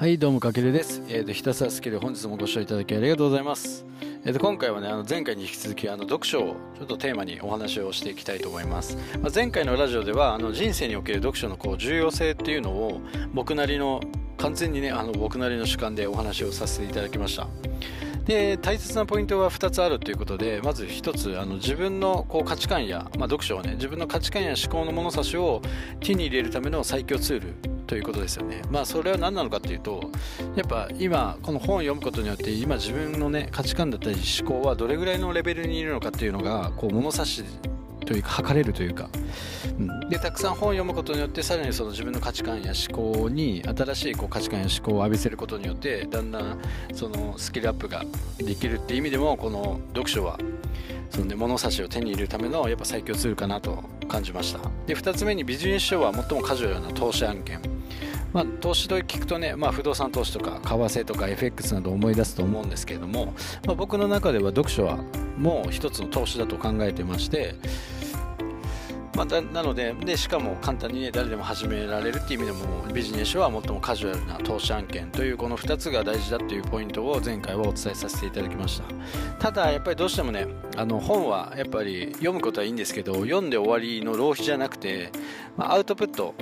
はいどうもかけるです、えー、とひたすらスキル本日もご視聴いただきありがとうございます、えー、と今回はねあの前回に引き続きあの読書をちょっとテーマにお話をしていきたいと思います、まあ、前回のラジオではあの人生における読書のこう重要性っていうのを僕なりの完全にねあの僕なりの主観でお話をさせていただきました。で大切なポイントは2つあるということでまず1つあの自分のこう価値観や、まあ、読書はね自分の価値観や思考の物差しを手に入れるための最強ツールということですよね。まあそれは何なのかっていうとやっぱ今この本を読むことによって今自分のね価値観だったり思考はどれぐらいのレベルにいるのかっていうのがこう物差しというか測れるというか、うん、でたくさん本を読むことによってさらにその自分の価値観や思考に新しいこう価値観や思考を浴びせることによってだんだんそのスキルアップができるっていう意味でもこの読書はその、ね、物差しを手に入れるためのやっぱ最強ツールかなと感じました。で2つ目にビジネス書は最もカジュアルな投資案件。まあ、投資と聞くとね、まあ、不動産投資とか為替とか FX など思い出すと思うんですけれども、まあ、僕の中では読書はもう一つの投資だと考えてまして、まあ、なのででしかも簡単に、ね、誰でも始められるっていう意味でもビジネスは最もカジュアルな投資案件というこの2つが大事だというポイントを前回はお伝えさせていただきました。ただやっぱりどうしてもねあの本はやっぱり読むことはいいんですけど読んで終わりの浪費じゃなくて、まあ、アウトプット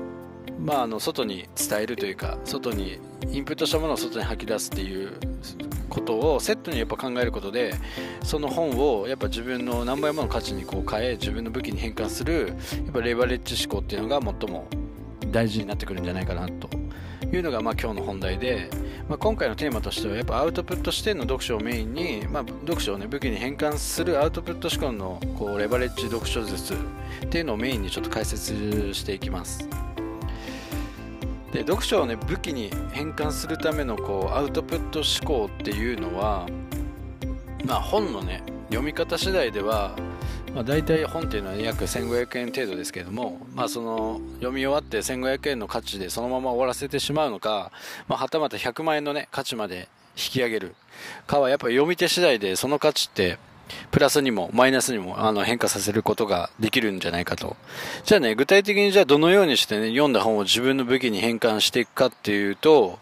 まあ、あの外に伝えるというか外にインプットしたものを外に吐き出すっていうことをセットにやっぱ考えることでその本をやっぱ自分の何倍もの価値にこう変え自分の武器に変換するやっぱレバレッジ思考っていうのが最も大事になってくるんじゃないかなというのがまあ今日の本題で、まあ、今回のテーマとしてはやっぱアウトプット視点の読書をメインに、まあ、読書を、ね、武器に変換するアウトプット思考のこうレバレッジ読書術っていうのをメインにちょっと解説していきます。で読書をね武器に変換するためのこうアウトプット思考っていうのはまあ本のね読み方次第では、まあ、大体本っていうのは約1500円程度ですけれども、まあ、その読み終わって1500円の価値でそのまま終わらせてしまうのか、まあ、はたまた100万円のね価値まで引き上げる。かはやっぱり読み手次第でその価値ってプラスにもマイナスにもあの変化させることができるんじゃないかと。じゃあね、具体的にじゃあどのようにしてね、読んだ本を自分の武器に変換していくかっていうと、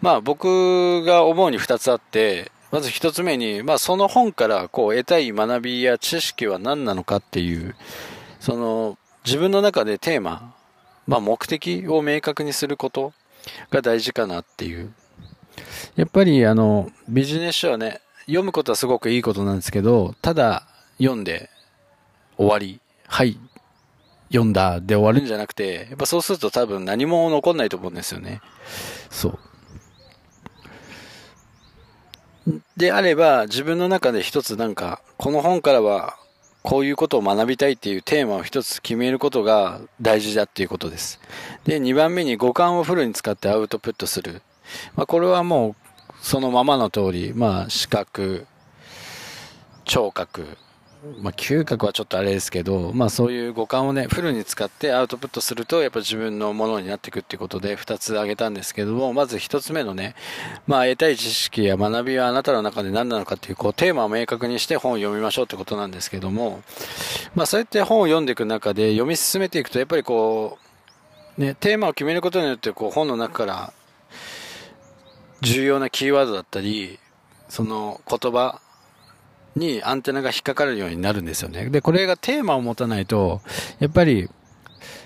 まあ僕が思うに2つあって、まず1つ目に、まあその本からこう得たい学びや知識は何なのかっていう、その自分の中でテーマ、まあ目的を明確にすることが大事かなっていう。やっぱりあの、ビジネス書はね、読むことはすごくいいことなんですけど、ただ読んで終わり、はい、読んだで終わるんじゃなくて、やっぱそうすると多分何も残んないと思うんですよね。そう。であれば、自分の中で一つなんか、この本からはこういうことを学びたいっていうテーマを一つ決めることが大事だっていうことです。で、2番目に五感をフルに使ってアウトプットする。まあ、これはもうそのままの通り、まあ、視覚、聴覚、まあ、嗅覚はちょっとあれですけど、まあ、そういう五感をね、フルに使ってアウトプットすると、やっぱ自分のものになっていくっていうことで、2つ挙げたんですけども、まず1つ目のね、まあ、得たい知識や学びはあなたの中で何なのかっていう、こう、テーマを明確にして本を読みましょうってことなんですけども、まあ、そうやって本を読んでいく中で、読み進めていくと、やっぱりこう、ね、テーマを決めることによって、こう、本の中から、重要なキーワードだったり、その言葉にアンテナが引っかかるようになるんですよね。で、これがテーマを持たないと、やっぱり、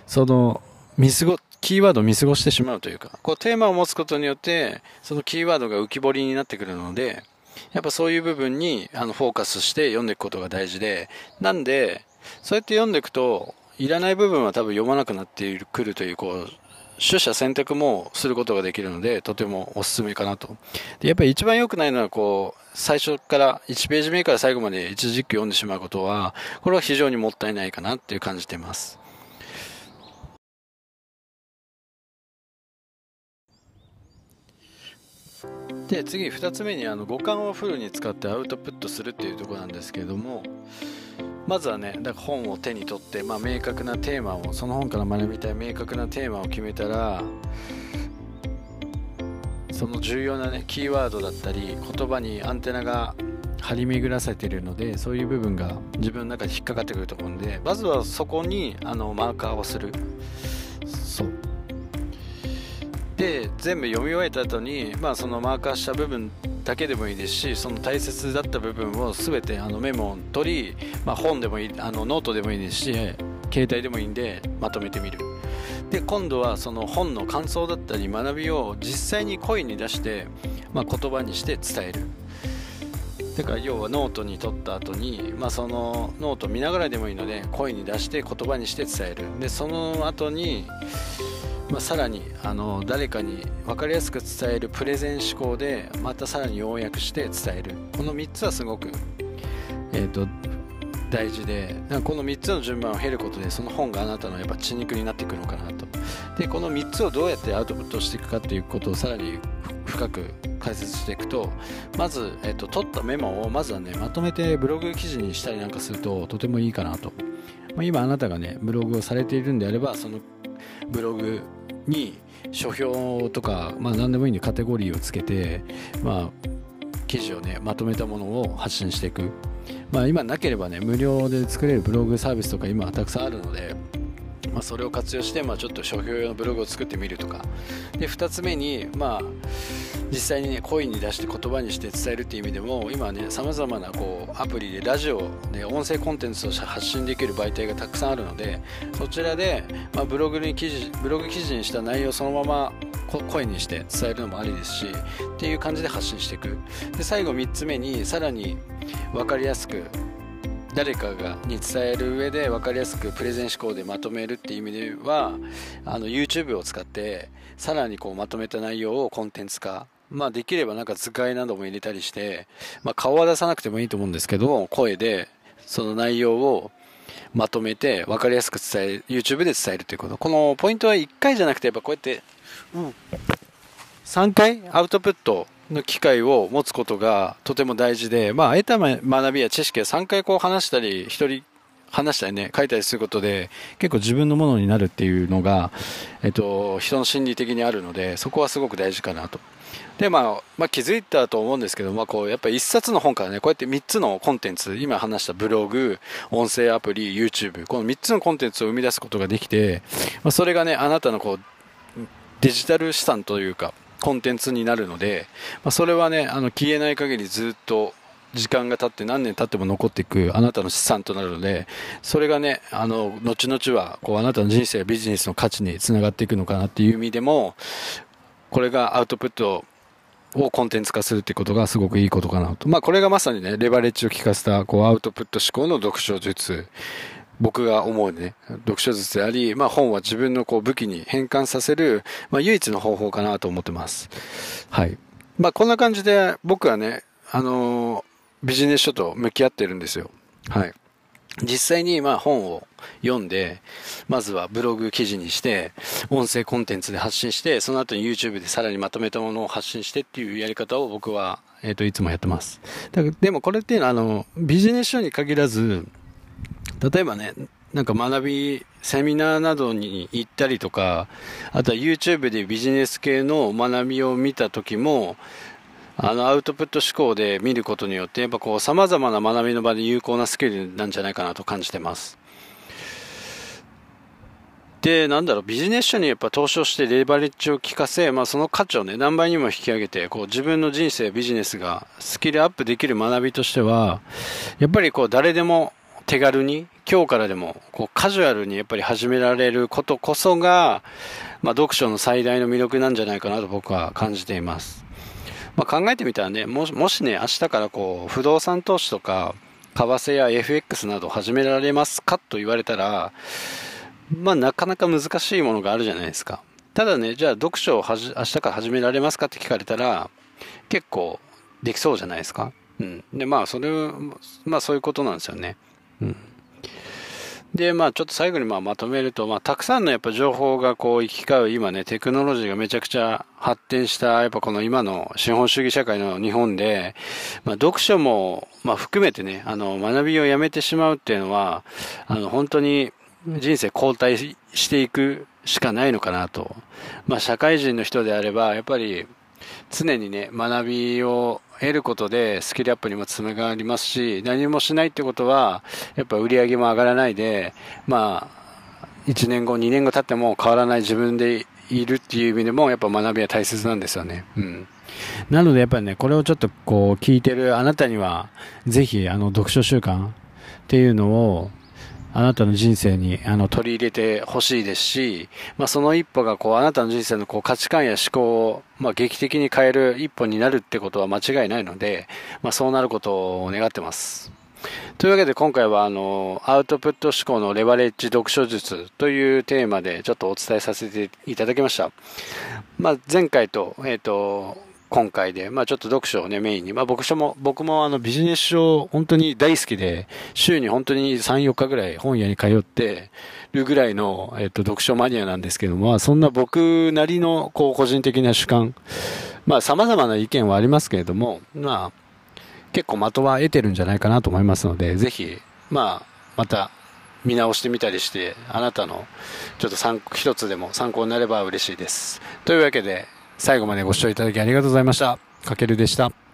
その、見過ご、キーワードを見過ごしてしまうというか、こうテーマを持つことによって、そのキーワードが浮き彫りになってくるので、やっぱそういう部分にあのフォーカスして読んでいくことが大事で、なんで、そうやって読んでいくと、いらない部分は多分読まなくなってくるという、こう、取捨選択もすることができるので、とてもおすすめかなと。で、やっぱり一番良くないのは、こう、最初から1ページ目から最後まで一時期読んでしまうことは、これは非常にもったいないかなっていう感じてます。で、次2つ目にあの五感をフルに使ってアウトプットするっていうところなんですけれども、まずはね、だから本を手に取って、まあ、明確なテーマを、その本から学びたい明確なテーマを決めたら、その重要なね、キーワードだったり、言葉にアンテナが張り巡らせているので、そういう部分が自分の中で引っかかってくると思うんで、まずはそこにあのマーカーをする。そう。で全部読み終えた後にまあそのマーカーした部分だけでもいいですしその大切だった部分を全てあのメモを取り、まあ、本でもいいあのノートでもいいですし携帯でもいいんでまとめてみる。で今度はその本の感想だったり学びを実際に声に出して、まあ、言葉にして伝える。てから要はノートに取った後に、まあ、そのノート見ながらでもいいので声に出して言葉にして伝える。でその後にまあ、さらにあの誰かに分かりやすく伝えるプレゼン思考でまたさらに要約して伝える。この3つはすごく、えーと、大事でこの3つの順番を経ることでその本があなたのやっぱ血肉になっていくのかなと。でこの3つをどうやってアウトプットしていくかということをさらに深く解説していくとまず、えーと、取ったメモをまずはねまとめてブログ記事にしたりなんかするととてもいいかなと、まあ、今あなたがねブログをされているんであればそのブログに書評とか、まあ、何でもいいんでカテゴリーをつけて、まあ、記事をねまとめたものを発信していく、まあ、今なければね無料で作れるブログサービスとか今たくさんあるのでまあ、それを活用して、まあ、ちょっと書評用のブログを作ってみるとか。で2つ目に、まあ、実際にね声に出して言葉にして伝えるっていう意味でも今ねさまざまなこうアプリでラジオで音声コンテンツを発信できる媒体がたくさんあるのでそちらで、まあ、ブログに記事ブログ記事にした内容をそのまま声にして伝えるのもありですしっていう感じで発信していく。で最後3つ目にさらに分かりやすく誰かがに伝える上で分かりやすくプレゼン思考でまとめるっていう意味ではあの YouTube を使ってさらにこうまとめた内容をコンテンツ化まあできればなんか図解なども入れたりして、まあ、顔は出さなくてもいいと思うんですけど声でその内容をまとめて分かりやすく伝える YouTube で伝えるということ。このポイントは1回じゃなくてやっぱこうやって、うん、3回アウトプットの機会を持つことがとても大事で、まあ、得た学びや知識を3回こう話したり、一人話したりね、書いたりすることで、結構自分のものになるっていうのが、えっと、人の心理的にあるので、そこはすごく大事かなと。で、まあ、まあ、気づいたと思うんですけど、まあ、こう、やっぱり一冊の本からね、こうやって3つのコンテンツ、今話したブログ、音声アプリ、YouTube、この3つのコンテンツを生み出すことができて、まあ、それがね、あなたのこう、デジタル資産というか、コンテンツになるので、まあ、それはねあの消えない限りずっと時間が経って何年経っても残っていくあなたの資産となるのでそれがねあの後々はこうあなたの人生やビジネスの価値につながっていくのかなっていう意味でもこれがアウトプットをコンテンツ化するってことがすごくいいことかなと。まあこれがまさにね、レバレッジを効かせたこうアウトプット思考の読書術僕が思うね、読書術であり、まあ本は自分のこう武器に変換させる、まあ唯一の方法かなと思ってます。はい。まあこんな感じで僕はね、あのー、ビジネス書と向き合ってるんですよ。はい。実際にまあ本を読んで、まずはブログ記事にして、音声コンテンツで発信して、その後に YouTube でさらにまとめたものを発信してっていうやり方を僕は、えっ、ー、と、いつもやってます。だでもこれっていうのは、あの、ビジネス書に限らず、例えばね、なんか学び、セミナーなどに行ったりとか、あとは YouTube でビジネス系の学びを見た時も、あのアウトプット思考で見ることによって、やっぱこう様々な学びの場で有効なスキルなんじゃないかなと感じてます。で、なんだろう、ビジネス書にやっぱ投資をしてレバレッジを効かせ、まあその価値をね、何倍にも引き上げて、こう自分の人生、ビジネスがスキルアップできる学びとしては、やっぱりこう誰でも手軽に、今日からでも、こう、カジュアルにやっぱり始められることこそが、まあ、読書の最大の魅力なんじゃないかなと僕は感じています。まあ、考えてみたらね、ももしね、明日からこう、不動産投資とか、為替や FX など始められますかと言われたら、まあ、なかなか難しいものがあるじゃないですか。ただね、じゃあ読書をはじ明日から始められますかって聞かれたら、結構できそうじゃないですか。うん。で、まあ、それ、まあそういうことなんですよね。うん。で、まあちょっと最後にまあまとめると、まあたくさんのやっぱ情報がこう行き交う今ね、テクノロジーがめちゃくちゃ発展した、やっぱこの今の資本主義社会の日本で、まあ読書も、まあ含めてね、あの学びをやめてしまうっていうのは、あの本当に人生後退していくしかないのかなと。まあ社会人の人であれば、やっぱり常にね、学びを得ることでスキルアップにもつながりますし、何もしないってことは、やっぱ売り上げも上がらないで、まあ、1年後、2年後経っても変わらない自分でいるっていう意味でもやっぱ学びは大切なんですよね。うん。なのでやっぱりね、これをちょっとこう聞いてるあなたには、ぜひあの読書習慣っていうのをあなたの人生にあの取り入れてほしいですし、まあ、その一歩がこうあなたの人生のこう価値観や思考を、まあ、劇的に変える一歩になるってことは間違いないので、まあ、そうなることを願ってます。というわけで今回はあのアウトプット思考のレバレッジ読書術というテーマでちょっとお伝えさせていただきました。まあ、前回と,、えーと今回で、まあちょっと読書をね、メインに、まあ僕も、僕もあのビジネス書本当に大好きで、週に本当に3、4日ぐらい本屋に通ってるぐらいの、えっと、読書マニアなんですけども、まあそんな僕なりの、こう、個人的な主観、まあ様々な意見はありますけれども、まあ、結構的は得てるんじゃないかなと思いますので、ぜひ、まあ、また、見直してみたりして、あなたの、ちょっと参一つでも参考になれば嬉しいです。というわけで、最後までご視聴いただきありがとうございました。かけるでした。